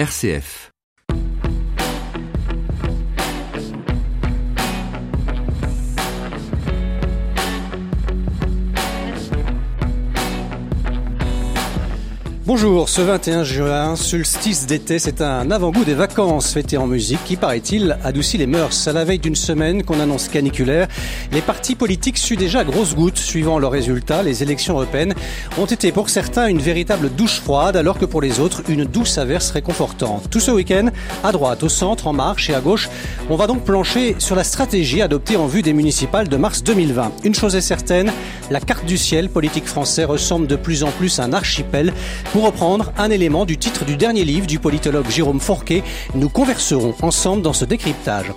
RCF. Bonjour, ce 21 juin, solstice d'été, c'est un avant-goût des vacances fêtées en musique qui, paraît-il, adoucit les mœurs. À la veille d'une semaine qu'on annonce caniculaire, les partis politiques suent déjà grosses gouttes suivant leurs résultats. Les élections européennes ont été pour certains une véritable douche froide, alors que pour les autres, une douce averse réconfortante. Tout ce week-end, à droite, au centre, en marche et à gauche, on va donc plancher sur la stratégie adoptée en vue des municipales de mars 2020. Une chose est certaine, la carte du ciel politique français ressemble de plus en plus à un archipel. Reprendre un élément du titre du dernier livre du politologue Jérôme Fourquet, nous converserons ensemble dans ce décryptage.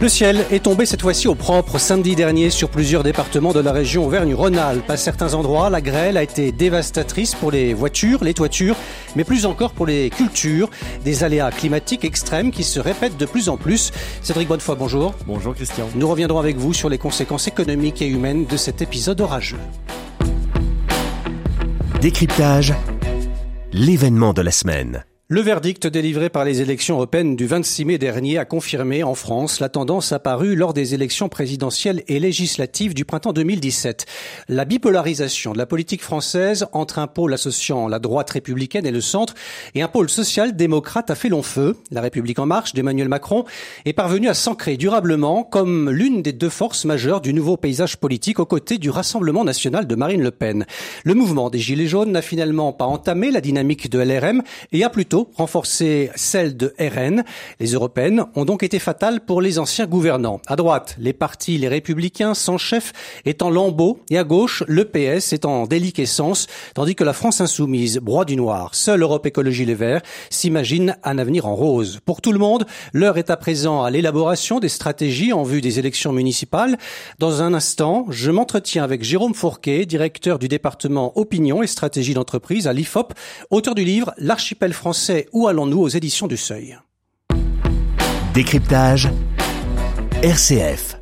Le ciel est tombé cette fois-ci au propre samedi dernier sur plusieurs départements de la région Auvergne-Rhône-Alpes. À certains endroits, la grêle a été dévastatrice pour les voitures, les toitures, mais plus encore pour les cultures. Des aléas climatiques extrêmes qui se répètent de plus en plus. Cédric Bonnefoy, bonjour. Bonjour Christian. Nous reviendrons avec vous sur les conséquences économiques et humaines de cet épisode orageux. Décryptage l'événement de la semaine. Le verdict délivré par les élections européennes du 26 mai dernier a confirmé en France la tendance apparue lors des élections présidentielles et législatives du printemps 2017. La bipolarisation de la politique française entre un pôle associant la droite républicaine et le centre et un pôle social-démocrate a fait long feu. La République en marche d'Emmanuel Macron est parvenue à s'ancrer durablement comme l'une des deux forces majeures du nouveau paysage politique aux côtés du Rassemblement national de Marine Le Pen. Le mouvement des Gilets jaunes n'a finalement pas entamé la dynamique de LRM et a plutôt renforcer celle de RN. Les européennes ont donc été fatales pour les anciens gouvernants. À droite, les partis, les républicains sans chef étant lambeau et à gauche, le PS est en déliquescence, tandis que la France insoumise, broie du noir, seule Europe Écologie Les Verts, s'imagine un avenir en rose. Pour tout le monde, l'heure est à présent à l'élaboration des stratégies en vue des élections municipales. Dans un instant, je m'entretiens avec Jérôme Fourquet, directeur du département Opinion et Stratégie d'entreprise à l'IFOP, auteur du livre L'archipel français où allons-nous aux éditions du Seuil Décryptage RCF.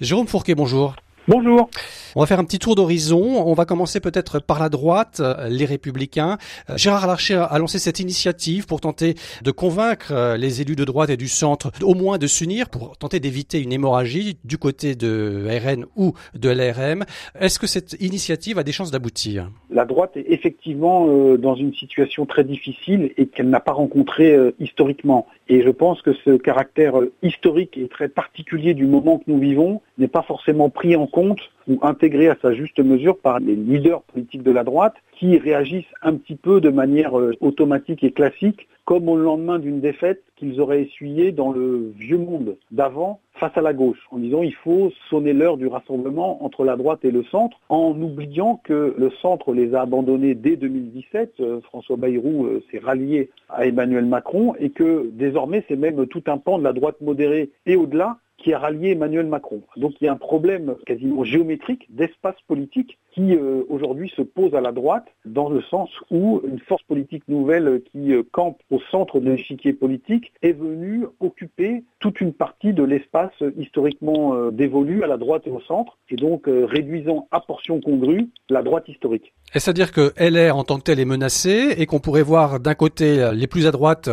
Jérôme Fourquet, bonjour. Bonjour. On va faire un petit tour d'horizon. On va commencer peut-être par la droite, euh, les Républicains. Euh, Gérard Larcher a lancé cette initiative pour tenter de convaincre euh, les élus de droite et du centre, au moins de s'unir pour tenter d'éviter une hémorragie du côté de RN ou de l'ARM. Est-ce que cette initiative a des chances d'aboutir? La droite est effectivement dans une situation très difficile et qu'elle n'a pas rencontrée historiquement. Et je pense que ce caractère historique et très particulier du moment que nous vivons n'est pas forcément pris en compte ou intégré à sa juste mesure par les leaders politiques de la droite qui réagissent un petit peu de manière euh, automatique et classique comme au lendemain d'une défaite qu'ils auraient essuyée dans le vieux monde d'avant face à la gauche, en disant il faut sonner l'heure du rassemblement entre la droite et le centre, en oubliant que le centre les a abandonnés dès 2017, euh, François Bayrou euh, s'est rallié à Emmanuel Macron, et que désormais c'est même tout un pan de la droite modérée et au-delà qui a rallié Emmanuel Macron. Donc il y a un problème quasiment géométrique d'espace politique qui euh, aujourd'hui se pose à la droite dans le sens où une force politique nouvelle qui euh, campe au centre de l'échiquier politique est venue occuper toute une partie de l'espace historiquement euh, dévolu à la droite et au centre et donc réduisant à portion congrue la droite historique. C'est-à-dire que LR en tant que tel est menacée et qu'on pourrait voir d'un côté les plus à droite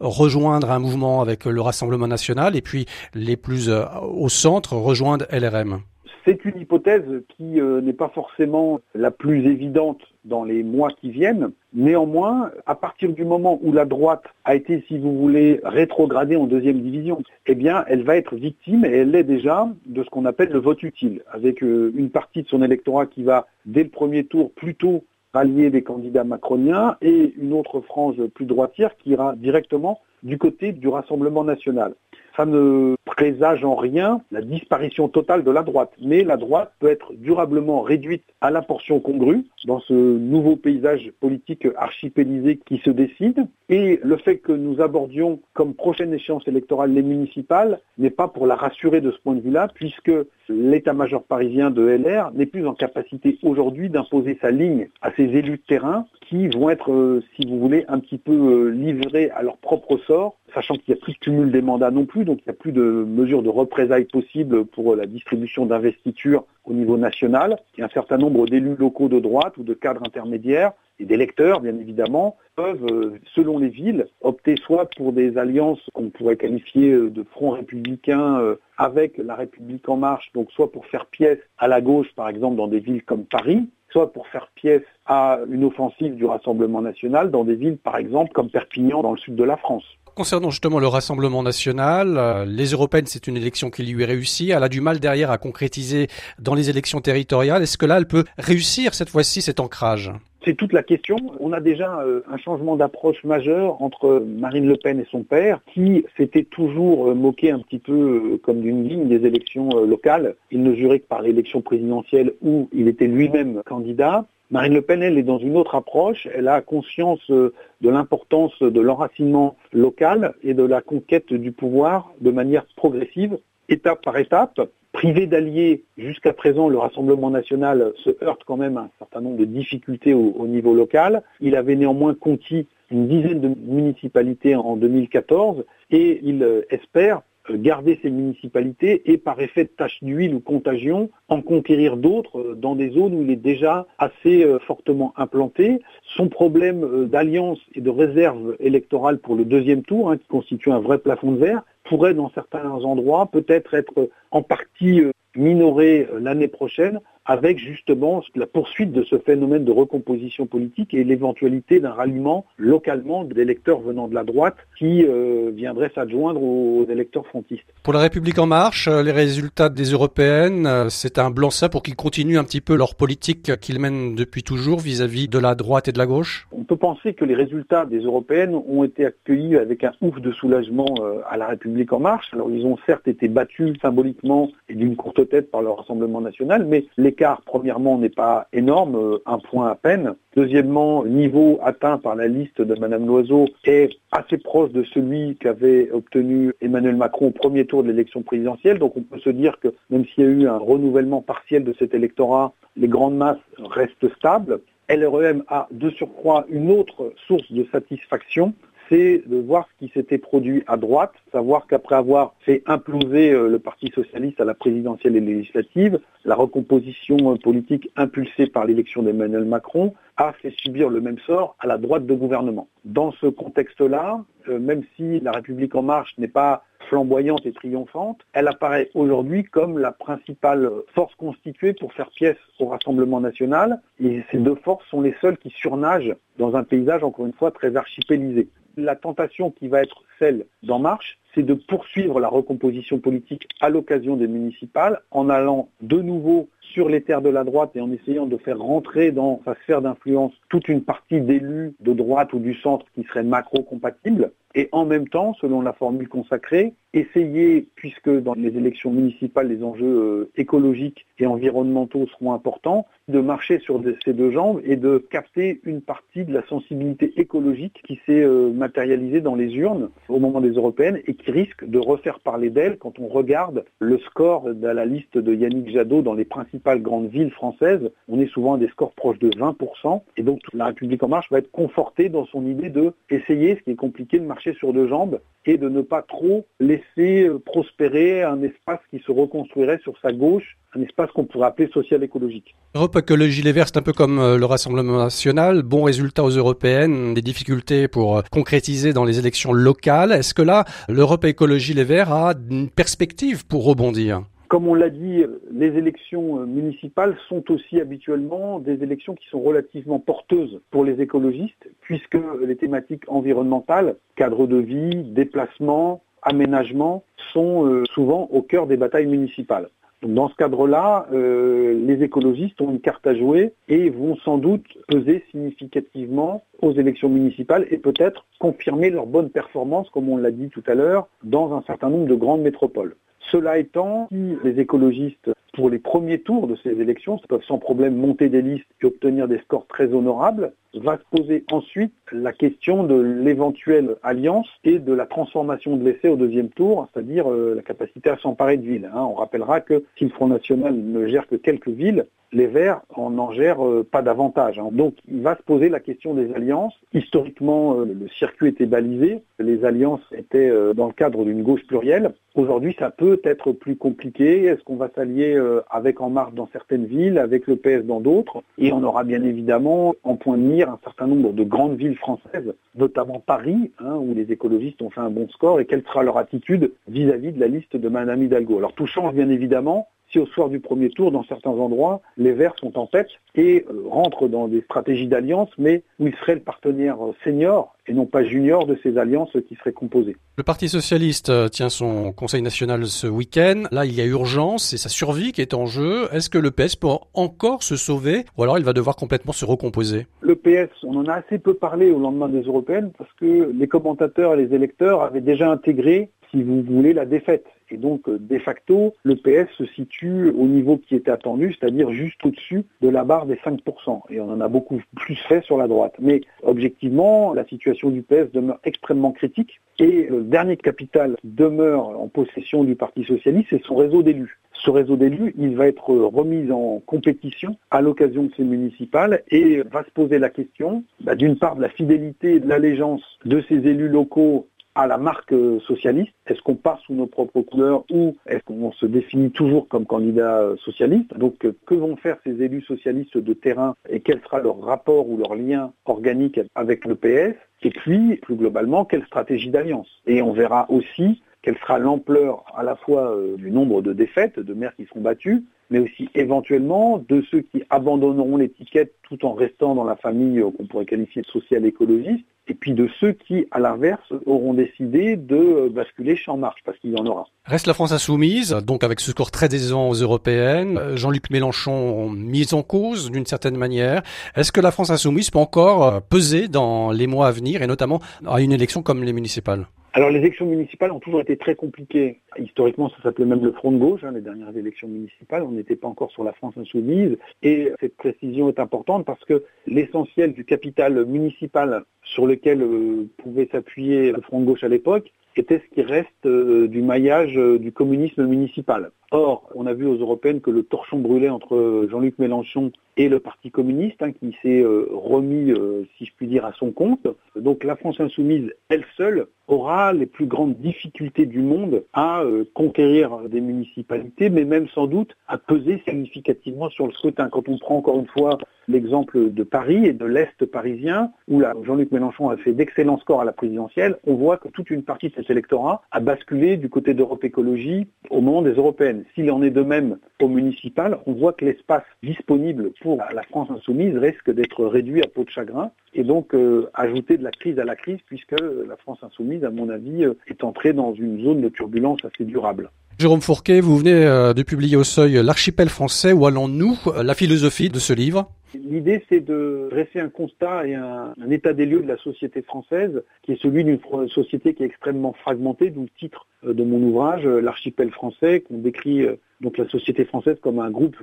rejoindre un mouvement avec le Rassemblement national et puis les plus au centre rejoindre LRM. C'est une hypothèse qui euh, n'est pas forcément la plus évidente dans les mois qui viennent. Néanmoins, à partir du moment où la droite a été, si vous voulez, rétrogradée en deuxième division, eh bien, elle va être victime, et elle l'est déjà, de ce qu'on appelle le vote utile, avec euh, une partie de son électorat qui va, dès le premier tour, plutôt rallier des candidats macroniens, et une autre frange plus droitière qui ira directement du côté du Rassemblement national ça ne présage en rien la disparition totale de la droite. Mais la droite peut être durablement réduite à la portion congrue dans ce nouveau paysage politique archipélisé qui se décide. Et le fait que nous abordions comme prochaine échéance électorale les municipales n'est pas pour la rassurer de ce point de vue-là, puisque l'état-major parisien de LR n'est plus en capacité aujourd'hui d'imposer sa ligne à ses élus de terrain qui vont être, euh, si vous voulez, un petit peu euh, livrés à leur propre sort sachant qu'il n'y a plus de cumul des mandats non plus, donc il n'y a plus de mesures de représailles possibles pour la distribution d'investiture au niveau national. Il un certain nombre d'élus locaux de droite ou de cadres intermédiaires et d'électeurs, bien évidemment, peuvent, euh, selon les villes, opter soit pour des alliances qu'on pourrait qualifier euh, de front républicain euh, avec la République en marche, donc soit pour faire pièce à la gauche, par exemple, dans des villes comme Paris, soit pour faire pièce à une offensive du Rassemblement national dans des villes, par exemple, comme Perpignan, dans le sud de la France. Concernant justement le Rassemblement national, les européennes, c'est une élection qui lui est réussie. Elle a du mal derrière à concrétiser dans les élections territoriales. Est-ce que là, elle peut réussir cette fois-ci cet ancrage? C'est toute la question. On a déjà euh, un changement d'approche majeur entre Marine Le Pen et son père, qui s'était toujours euh, moqué un petit peu euh, comme d'une ligne des élections locales. Il ne jurait que par l'élection présidentielle où il était lui-même candidat. Marine Le Pen, elle, est dans une autre approche. Elle a conscience de l'importance de l'enracinement local et de la conquête du pouvoir de manière progressive, étape par étape. Privé d'alliés, jusqu'à présent, le Rassemblement national se heurte quand même à un certain nombre de difficultés au, niveau local. Il avait néanmoins conquis une dizaine de municipalités en 2014 et il euh, espère euh, garder ces municipalités et par effet de tache d'huile ou contagion, en conquérir d'autres euh, dans des zones où il est déjà assez fortement implanté. Son problème d'alliance et de réserve électorale pour le deuxième tour, hein, qui constitue un vrai plafond de verre, pourrait dans certains endroits peut-être être en partie euh, minoré euh, l'année prochaine avec justement la poursuite de ce phénomène de recomposition politique et l'éventualité d'un ralliement localement d'électeurs venant de la droite qui euh, viendraient s'adjoindre aux électeurs frontistes. Pour la République en marche, les résultats des européennes, c'est un blanc-seing pour qu'ils continuent un petit peu leur politique qu'ils mènent depuis toujours vis-à-vis de la droite et de la gauche On peut penser que les résultats des européennes ont été accueillis avec un ouf de soulagement à la République en marche. Alors ils ont certes été battus symboliquement et d'une courte tête par le Rassemblement national, mais l'écart, premièrement, n'est pas énorme, euh, un point à peine. Deuxièmement, niveau atteint par la liste de Madame Loiseau est assez proche de celui qu'avait obtenu Emmanuel Macron au premier tour de l'élection présidentielle. Donc on peut se dire que même s'il y a eu un renouvellement partiel de cet électorat, les grandes masses restent stables. LREM a de surcroît une autre source de satisfaction, c'est de voir ce qui s'était produit à droite, savoir qu'après avoir fait imploser euh, le Parti socialiste à la présidentielle et législative, la recomposition euh, politique impulsée par l'élection d'Emmanuel Macron a fait subir le même sort à la droite de gouvernement. Dans ce contexte-là, euh, même si la République en marche n'est pas flamboyante et triomphante, elle apparaît aujourd'hui comme la principale force constituée pour faire pièce au Rassemblement national. Et ces deux forces sont les seules qui surnagent dans un paysage, encore une fois, très archipélisé. La tentation qui va être celle d'En Marche, c'est de poursuivre la recomposition politique à l'occasion des municipales en allant de nouveau sur les terres de la droite et en essayant de faire rentrer dans sa sphère d'influence toute une partie d'élus de droite ou du centre qui seraient macro-compatibles et en même temps, selon la formule consacrée, essayer, puisque dans les élections municipales, les enjeux euh, écologiques et environnementaux seront importants, de marcher sur ces deux jambes et de capter une partie de la sensibilité écologique qui s'est euh, matérialisée dans les urnes au moment des européennes et qui risque de refaire parler d'elle quand on regarde le score de la liste de Yannick Jadot dans les principales grandes villes françaises. On est souvent à des scores proches de 20% et donc la République en marche va être confortée dans son idée de ce qui est compliqué, de marcher sur deux jambes et de ne pas trop laisser euh, prospérer un espace qui se reconstruirait sur sa gauche, un espace qu'on pourrait appeler social-écologique. Europe Écologie Les Verts, c'est un peu comme euh, le Rassemblement National, bon résultat aux européennes, des difficultés pour euh, concrétiser dans les élections locales. Est-ce que là, l'Europe Écologie Les Verts a une perspective pour rebondir? Comme on l'a dit, les élections euh, municipales sont aussi habituellement des élections qui sont relativement porteuses pour les écologistes, puisque les thématiques environnementales, cadre de vie, déplacement, aménagement, sont euh, souvent au cœur des batailles municipales. dans ce cadre-là, euh, les écologistes ont une carte à jouer et vont sans doute peser significativement aux élections municipales et peut-être confirmer leur bonne performance, comme on l'a dit tout à l'heure, dans un certain nombre de grandes métropoles. Cela étant, les écologistes, pour les premiers tours de ces élections, peuvent sans problème monter des listes et obtenir des scores très honorables, va se poser ensuite la question de l'éventuelle alliance et de la transformation de l'essai au deuxième tour, c'est-à-dire euh, la capacité à s'emparer de villes. Hein. On rappellera que si le Front National ne gère que quelques villes, les Verts n'en gèrent euh, pas davantage. Hein. Donc il va se poser la question des alliances. Historiquement, euh, le circuit était balisé, les alliances étaient dans le cadre d'une gauche plurielle. Aujourd'hui, ça peut être plus compliqué. Est-ce qu'on va s'allier avec En Marche dans certaines villes, avec le PS dans d'autres Et on aura bien évidemment en point de mire un certain nombre de grandes villes françaises, notamment Paris, hein, où les écologistes ont fait un bon score, et quelle sera leur attitude vis-à-vis -vis de la liste de Madame Hidalgo. Alors tout change bien évidemment si au soir du premier tour, dans certains endroits, les Verts sont en tête et euh, rentrent dans des stratégies d'alliance, mais où ils seraient le partenaire euh, senior et non pas junior de ces alliances qui seraient composées. Le Parti socialiste euh, tient son Conseil national ce week-end. Là, il y a urgence, c'est sa survie qui est en jeu. Est-ce que le PS peut encore se sauver ou alors il va devoir complètement se recomposer? Le PS, on en a assez peu parlé au lendemain des européennes parce que les commentateurs et les électeurs avaient déjà intégré si vous voulez, la défaite. Et donc, euh, de facto, le PS se situe au niveau qui était attendu, c'est-à-dire juste au-dessus de la barre des 5%. Et on en a beaucoup plus fait sur la droite. Mais objectivement, la situation du PS demeure extrêmement critique. Et le dernier capital qui demeure en possession du Parti socialiste, c'est son réseau d'élus. Ce réseau d'élus, il va être remis en compétition à l'occasion de ces municipales et va se poser la question, bah, d'une part, de la fidélité et de l'allégeance de ces élus locaux à la marque euh, socialiste. Est-ce qu'on part sous nos propres couleurs ou est-ce qu'on se définit toujours comme candidat euh, socialiste? Donc euh, que vont faire ces élus socialistes de terrain et quel sera leur rapport ou leur lien organique avec le PS Et puis, plus globalement, quelle stratégie d'alliance? Et on verra aussi quelle sera l'ampleur à la fois du nombre de défaites, de maires qui seront battus, mais aussi éventuellement de ceux qui abandonneront l'étiquette tout en restant dans la famille qu'on pourrait qualifier de social-écologiste, et puis de ceux qui, à l'inverse, auront décidé de euh, basculer champ marche, parce qu'il y en aura. Reste la France insoumise, donc avec ce score très décevant aux européennes, euh, Jean-Luc Mélenchon mis en cause d'une certaine manière. Est-ce que la France insoumise peut encore euh, peser dans les mois à venir, et notamment à une élection comme les municipales? Alors les élections municipales ont toujours été très compliquées. Historiquement, ça s'appelait même le Front de gauche, hein, les dernières élections municipales. On n'était pas encore sur la France insoumise. Et cette précision est importante parce que l'essentiel du capital municipal sur lequel euh, pouvait s'appuyer le Front de gauche à l'époque était ce qui reste euh, du maillage euh, du communisme municipal. Or, on a vu aux européennes que le torchon brûlait entre Jean-Luc Mélenchon et le Parti communiste, hein, qui s'est remis, si je puis dire, à son compte. Donc la France insoumise, elle seule, aura les plus grandes difficultés du monde à conquérir des municipalités, mais même sans doute à peser significativement sur le scrutin. Quand on prend encore une fois l'exemple de Paris et de l'Est parisien, où Jean-Luc Mélenchon a fait d'excellents scores à la présidentielle, on voit que toute une partie de cet électorat a basculé du côté d'Europe Écologie au moment des européennes. S'il en est de même au municipal, on voit que l'espace disponible pour la France insoumise risque d'être réduit à peau de chagrin et donc euh, ajouter de la crise à la crise puisque la France insoumise, à mon avis, euh, est entrée dans une zone de turbulence assez durable. Jérôme Fourquet, vous venez euh, de publier au seuil L'archipel français, où allons-nous? La philosophie de ce livre? L'idée, c'est de dresser un constat et un, état des lieux de la société française, qui est celui d'une société qui est extrêmement fragmentée, d'où le titre euh, de mon ouvrage, euh, L'archipel français, qu'on décrit donc la société française comme un groupe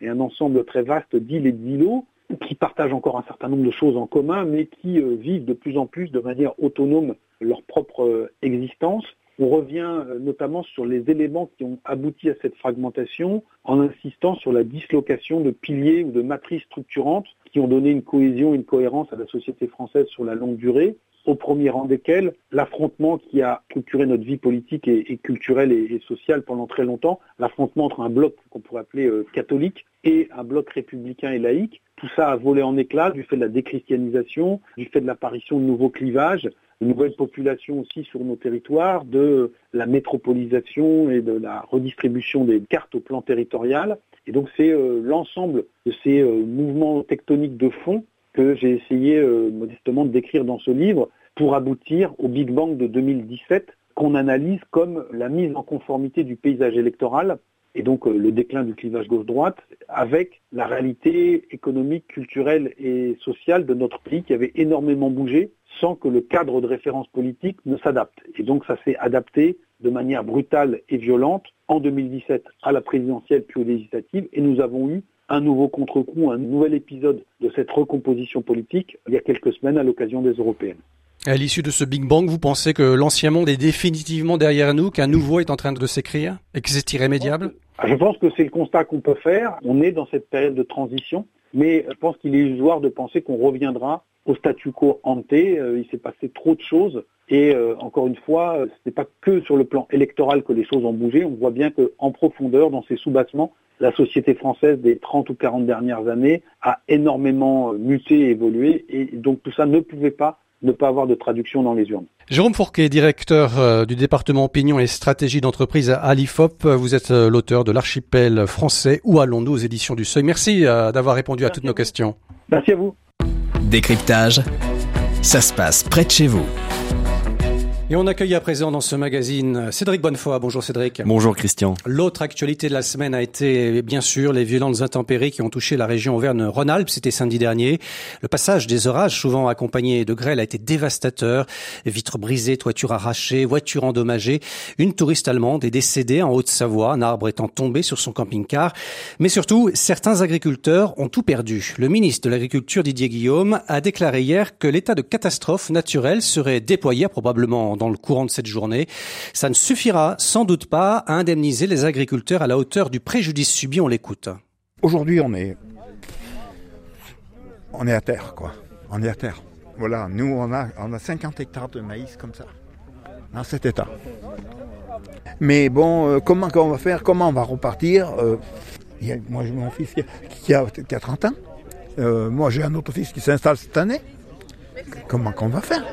et un ensemble très vaste d'îles et d'îlots qui partagent encore un certain nombre de choses en commun, mais qui vivent de plus en plus de manière autonome leur propre existence on revient euh, notamment sur les éléments qui ont abouti à cette fragmentation en insistant sur la dislocation de piliers ou de matrices structurantes qui ont donné une cohésion, une cohérence à la société française sur la longue durée, au premier rang desquels l'affrontement qui a structuré notre vie politique et, culturelle et, sociale pendant très longtemps, l'affrontement entre un bloc qu'on pourrait appeler euh, catholique et un bloc républicain et laïque. Tout ça a volé en éclats du fait de la déchristianisation, du fait de l'apparition de nouveaux clivages, de nouvelles populations aussi sur nos territoires, de la métropolisation et de la redistribution des cartes au plan territorial. Et donc c'est euh, l'ensemble de ces euh, mouvements tectoniques de fond que j'ai essayé euh, modestement de décrire dans ce livre pour aboutir au Big Bang de 2017 qu'on analyse comme la mise en conformité du paysage électoral et donc le déclin du clivage gauche-droite avec la réalité économique, culturelle et sociale de notre pays qui avait énormément bougé sans que le cadre de référence politique ne s'adapte. Et donc ça s'est adapté de manière brutale et violente en 2017 à la présidentielle puis aux législatives et nous avons eu un nouveau contre-coup, un nouvel épisode de cette recomposition politique il y a quelques semaines à l'occasion des européennes. À l'issue de ce Big Bang, vous pensez que l'ancien monde est définitivement derrière nous, qu'un nouveau est en train de s'écrire et que c'est irrémédiable? Je pense que c'est le constat qu'on peut faire. On est dans cette période de transition, mais je pense qu'il est illusoire de penser qu'on reviendra au statu quo ante. Euh, il s'est passé trop de choses. Et euh, encore une fois, ce n'est pas que sur le plan électoral que les choses ont bougé. On voit bien qu'en profondeur, dans ces sous-bassements, la société française des 30 ou 40 dernières années a énormément muté et évolué. Et donc tout ça ne pouvait pas ne pas avoir de traduction dans les urnes. Jérôme Fourquet, directeur euh, du département opinion et stratégie d'entreprise à l'IFOP. Vous êtes euh, l'auteur de l'archipel français Où allons-nous aux éditions du Seuil. Merci euh, d'avoir répondu à toutes nos questions. Merci à vous. Décryptage, ça se passe près de chez vous. Et on accueille à présent dans ce magazine Cédric Bonnefoy. Bonjour Cédric. Bonjour Christian. L'autre actualité de la semaine a été bien sûr les violentes intempéries qui ont touché la région Auvergne-Rhône-Alpes. C'était samedi dernier. Le passage des orages, souvent accompagné de grêle, a été dévastateur. Vitres brisées, toitures arrachées, voitures endommagées. Une touriste allemande est décédée en Haute-Savoie, un arbre étant tombé sur son camping-car. Mais surtout, certains agriculteurs ont tout perdu. Le ministre de l'Agriculture Didier Guillaume a déclaré hier que l'état de catastrophe naturelle serait déployé probablement dans le courant de cette journée. Ça ne suffira sans doute pas à indemniser les agriculteurs à la hauteur du préjudice subi. On l'écoute. Aujourd'hui, on est, on est à terre, quoi. On est à terre. Voilà, nous, on a, on a 50 hectares de maïs comme ça, dans cet état. Mais bon, euh, comment on va faire? Comment on va repartir? Euh, Moi, j'ai mon fils qui a, qui a, 30 ans. Euh, moi, j'ai un autre fils qui s'installe cette année. Comment qu'on va faire?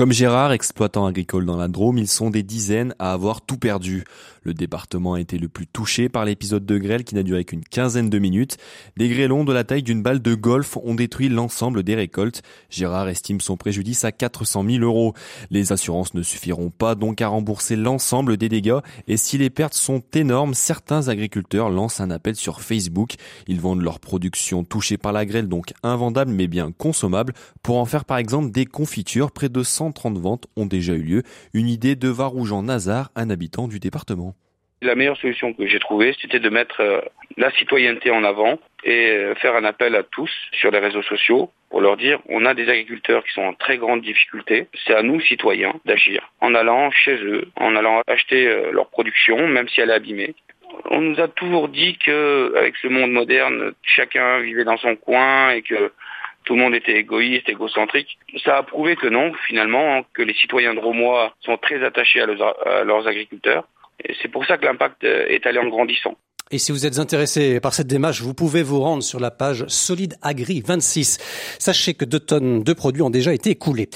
Comme Gérard, exploitant agricole dans la Drôme, ils sont des dizaines à avoir tout perdu. Le département a été le plus touché par l'épisode de grêle qui n'a duré qu'une quinzaine de minutes. Des grêlons de la taille d'une balle de golf ont détruit l'ensemble des récoltes. Gérard estime son préjudice à 400 000 euros. Les assurances ne suffiront pas donc à rembourser l'ensemble des dégâts et si les pertes sont énormes, certains agriculteurs lancent un appel sur Facebook. Ils vendent leur production touchée par la grêle donc invendable mais bien consommable pour en faire par exemple des confitures. Près de 130 ventes ont déjà eu lieu. Une idée de Varoujan Nazar, un habitant du département. La meilleure solution que j'ai trouvée, c'était de mettre euh, la citoyenneté en avant et euh, faire un appel à tous sur les réseaux sociaux pour leur dire on a des agriculteurs qui sont en très grande difficulté. C'est à nous, citoyens, d'agir en allant chez eux, en allant acheter euh, leur production, même si elle est abîmée. On nous a toujours dit que avec ce monde moderne, chacun vivait dans son coin et que tout le monde était égoïste, égocentrique. Ça a prouvé que non, finalement, que les citoyens de Romois sont très attachés à leurs agriculteurs c'est pour ça que l'impact euh, est allé en grandissant. Et si vous êtes intéressé par cette démarche, vous pouvez vous rendre sur la page Solide Agri 26. Sachez que deux tonnes de produits ont déjà été écoulés.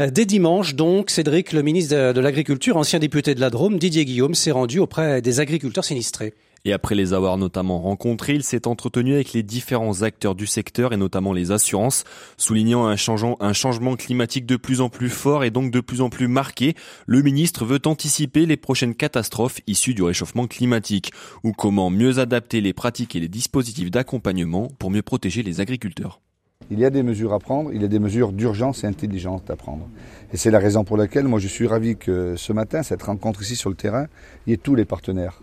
Euh, dès dimanche, donc, Cédric, le ministre de l'Agriculture, ancien député de la Drôme, Didier Guillaume, s'est rendu auprès des agriculteurs sinistrés. Et après les avoir notamment rencontrés, il s'est entretenu avec les différents acteurs du secteur et notamment les assurances, soulignant un, changement climatique de plus en plus fort et donc de plus en plus marqué. Le ministre veut anticiper les prochaines catastrophes issues du réchauffement climatique ou comment mieux adapter les pratiques et les dispositifs d'accompagnement pour mieux protéger les agriculteurs. Il y a des mesures à prendre, il y a des mesures d'urgence et intelligentes à prendre. Et c'est la raison pour laquelle moi je suis ravi que ce matin, cette rencontre ici sur le terrain, il y ait tous les partenaires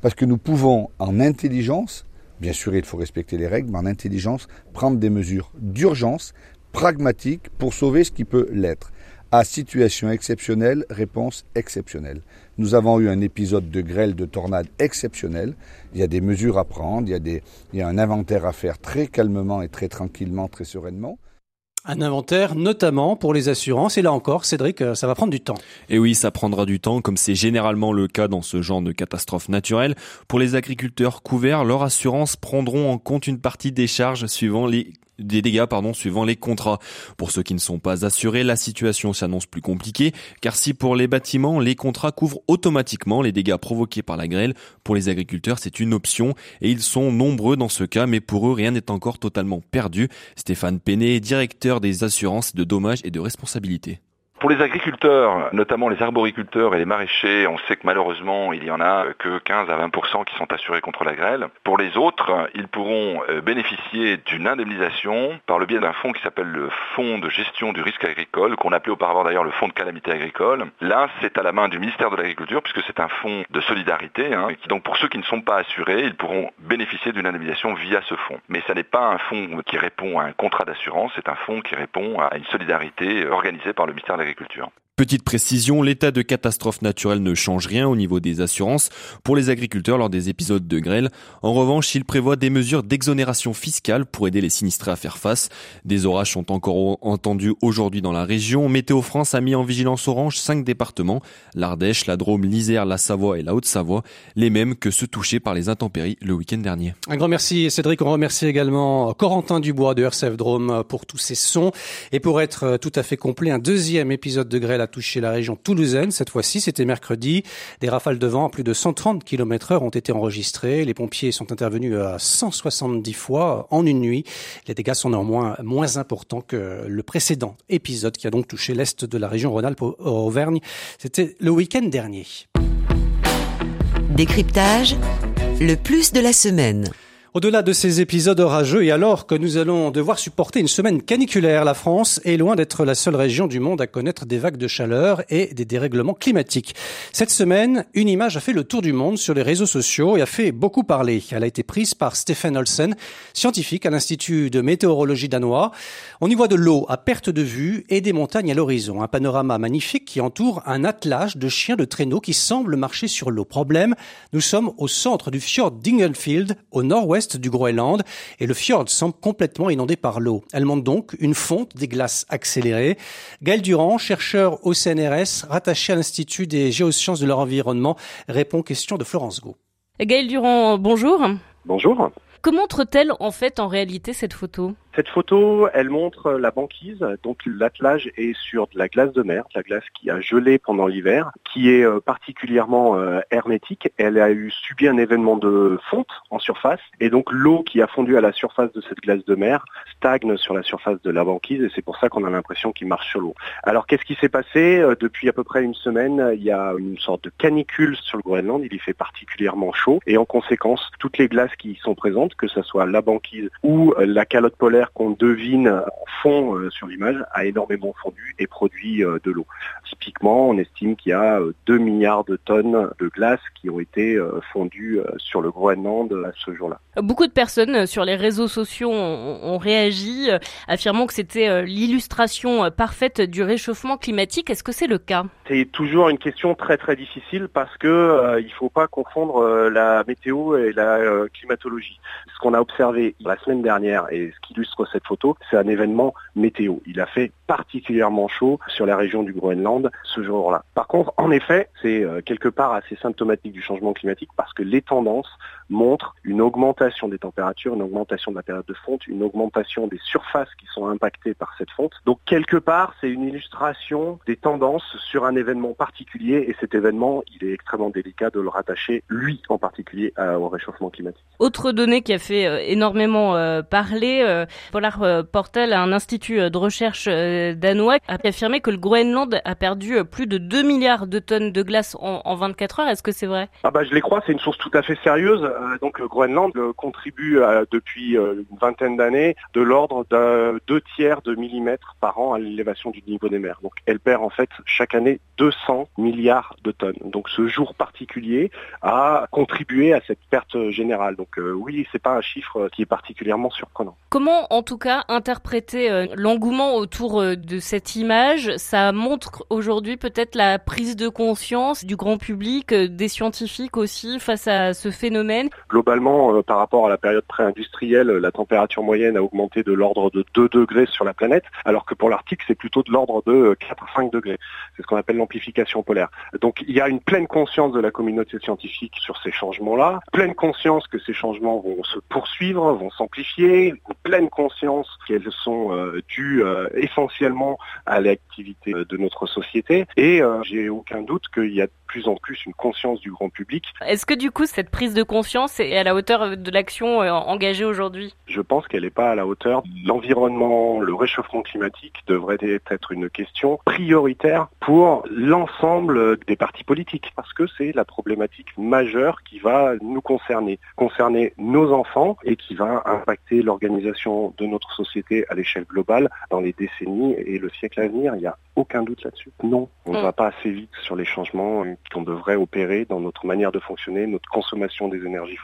parce que nous pouvons, en intelligence, bien sûr il faut respecter les règles, mais en intelligence, prendre des mesures d'urgence, pragmatiques, pour sauver ce qui peut l'être. À situation exceptionnelle, réponse exceptionnelle. Nous avons eu un épisode de grêle, de tornade exceptionnel. Il y a des mesures à prendre, il y a, des, il y a un inventaire à faire très calmement et très tranquillement, très sereinement. Un inventaire, notamment pour les assurances. Et là encore, Cédric, euh, ça va prendre du temps. Et oui, ça prendra du temps, comme c'est généralement le cas dans ce genre de catastrophe naturelle. Pour les agriculteurs couverts, leurs assurances prendront en compte une partie des charges suivant les des dégâts pardon suivant les contrats. Pour ceux qui ne sont pas assurés, la situation s'annonce plus compliquée car si pour les bâtiments, les contrats couvrent automatiquement les dégâts provoqués par la grêle, pour les agriculteurs, c'est une option et ils sont nombreux dans ce cas mais pour eux rien n'est encore totalement perdu. Stéphane Péné, directeur des assurances de dommages et de responsabilité. Pour les agriculteurs, notamment les arboriculteurs et les maraîchers, on sait que malheureusement, il y en a que 15 à 20% qui sont assurés contre la grêle. Pour les autres, ils pourront euh, bénéficier d'une indemnisation par le biais d'un fonds qui s'appelle le Fonds de gestion du risque agricole, qu'on appelait auparavant d'ailleurs le Fonds de calamité agricole. Là, c'est à la main du ministère de l'Agriculture, puisque c'est un fonds de solidarité. Hein, donc pour ceux qui ne sont pas assurés, ils pourront bénéficier d'une indemnisation via ce fonds. Mais ce n'est pas un fonds qui répond à un contrat d'assurance, c'est un fonds qui répond à une solidarité organisée par le ministère de l'Agriculture l'agriculture. Petite précision, l'état de catastrophe naturelle ne change rien au niveau des assurances pour les agriculteurs lors des épisodes de grêle. En revanche, il prévoit des mesures d'exonération fiscale pour aider les sinistrés à faire face. Des orages sont encore entendus aujourd'hui dans la région. Météo France a mis en vigilance orange cinq départements, l'Ardèche, la Drôme, l'Isère, la Savoie et la Haute-Savoie, les mêmes que ceux touchés par les intempéries le week-end dernier. Un grand merci Cédric, on remercie également Corentin Dubois de RCF Drôme pour tous ces sons. Et pour être tout à fait complet, un deuxième épisode de grêle touché la région toulousaine. Cette fois-ci, c'était mercredi. Des rafales de vent à plus de 130 km heure ont été enregistrées. Les pompiers sont intervenus à 170 fois en une nuit. Les dégâts sont néanmoins moins importants que le précédent épisode qui a donc touché l'est de la région Rhône-Alpes Auvergne. C'était le week-end dernier. Décryptage, le plus de la semaine. Au-delà de ces épisodes orageux et alors que nous allons devoir supporter une semaine caniculaire, la France est loin d'être la seule région du monde à connaître des vagues de chaleur et des dérèglements climatiques. Cette semaine, une image a fait le tour du monde sur les réseaux sociaux et a fait beaucoup parler. Elle a été prise par Stephen Olsen, scientifique à l'Institut de météorologie danois. On y voit de l'eau à perte de vue et des montagnes à l'horizon. Un panorama magnifique qui entoure un attelage de chiens de traîneau qui semblent marcher sur l'eau. Problème, nous sommes au centre du fjord d'Ingelfield, au nord-ouest du Groenland et le fjord semble complètement inondé par l'eau. Elle montre donc une fonte des glaces accélérées. Gaël Durand, chercheur au CNRS, rattaché à l'Institut des géosciences de leur environnement, répond aux questions de Florence Gau. Gaël Durand, bonjour. Bonjour. Que montre-t-elle en fait en réalité cette photo? Cette photo, elle montre la banquise. Donc l'attelage est sur de la glace de mer, de la glace qui a gelé pendant l'hiver, qui est euh, particulièrement euh, hermétique. Elle a eu subi un événement de fonte en surface et donc l'eau qui a fondu à la surface de cette glace de mer stagne sur la surface de la banquise et c'est pour ça qu'on a l'impression qu'il marche sur l'eau. Alors qu'est-ce qui s'est passé euh, depuis à peu près une semaine? Il y a une sorte de canicule sur le Groenland. Il y fait particulièrement chaud et en conséquence toutes les glaces qui y sont présentes, que ce soit la banquise ou la calotte polaire qu'on devine en fond euh, sur l'image a énormément fondu et produit euh, de l'eau. Typiquement, on estime qu'il y a 2 euh, milliards de tonnes de glace qui ont été fondues sur le Groenland à ce jour-là. Beaucoup de personnes sur les réseaux sociaux ont, réagi, affirmant que c'était l'illustration parfaite du réchauffement climatique. Est-ce que c'est le cas? C'est toujours une question très très difficile parce que il faut pas confondre la météo et la climatologie. Ce qu'on a observé la semaine dernière et ce qui cette photo, c'est un événement météo. Il a fait particulièrement chaud sur la région du Groenland ce jour-là. Par contre, en effet, c'est euh, quelque part assez symptomatique du changement climatique parce que les tendances montrent une augmentation des températures, une augmentation de la période de fonte, une augmentation des surfaces qui sont impactées par cette fonte. Donc quelque part, c'est une illustration des tendances sur un événement particulier et cet événement, il est extrêmement délicat de le rattacher, lui en particulier, au réchauffement climatique. Autre donnée qui a fait euh, énormément euh, parler, Polar Portal, un institut de recherche danois, a affirmé que le Groenland a perdu plus de 2 milliards de tonnes de glace en, 24 heures. Est-ce que c'est vrai? Ah bah je les crois, c'est une source tout à fait sérieuse. Euh, donc le Groenland euh, contribue depuis euh, une vingtaine d'années de l'ordre de 2 tiers de millimètres par an à l'élévation du niveau des mers. Donc elle perd en fait chaque année 200 milliards de tonnes. Donc ce jour particulier a contribué à cette perte générale. Donc oui, c'est pas un chiffre qui est particulièrement surprenant. Comment en tout cas interpréter l'engouement autour de cette image Ça montre aujourd'hui peut-être la prise de conscience du grand public, des scientifiques aussi face à ce phénomène Globalement, euh, par rapport à la période pré-industrielle, la température moyenne a augmenté de l'ordre de 2 degrés sur la planète, alors que pour l'Arctique, c'est plutôt de l'ordre de 4 à 5 degrés. C'est ce qu'on appelle l'amplification polaire. Donc il y a une pleine conscience de la communauté scientifique sur ces changements-là, pleine conscience que ces changements vont se poursuivre, vont s'amplifier, pleine conscience qu'elles sont euh, dues euh, essentiellement à l'activité de notre société. Et j'ai aucun doute qu'il y a plus en plus une conscience du grand public. Est-ce que du coup cette prise de conscience est à la hauteur de l'action euh, engagée aujourd'hui? Je pense qu'elle n'est pas à la hauteur. L'environnement, le réchauffement climatique devrait être une question prioritaire pour l'ensemble des partis politiques, parce que c'est la problématique majeure qui va nous concerner, concerner nos enfants et qui va impacter l'organisation de notre société à l'échelle globale dans les décennies et le siècle à venir. Il n'y a aucun doute là-dessus. Non, on ne mm. va pas assez vite sur les changements qu'on devrait opérer dans notre manière de fonctionner, notre consommation des énergies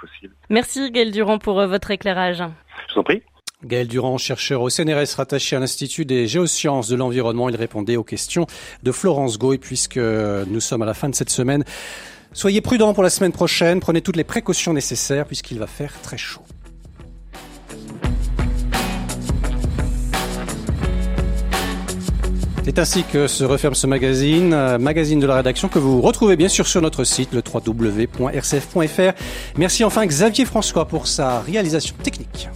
Merci Gaël Durand pour euh, votre éclairage. Je vous en prie. Gaël Durand, chercheur au CNRS rattaché à l'Institut des géosciences de l'environnement, il répondait aux questions de Florence Goy puisque nous sommes à la fin de cette semaine. Soyez prudents pour la semaine prochaine, prenez toutes les précautions nécessaires puisqu'il va faire très chaud. C'est ainsi que se referme ce magazine, euh, magazine de la rédaction que vous retrouvez bien sûr sur notre site, le www.rcf.fr. Merci enfin Xavier François pour sa réalisation technique.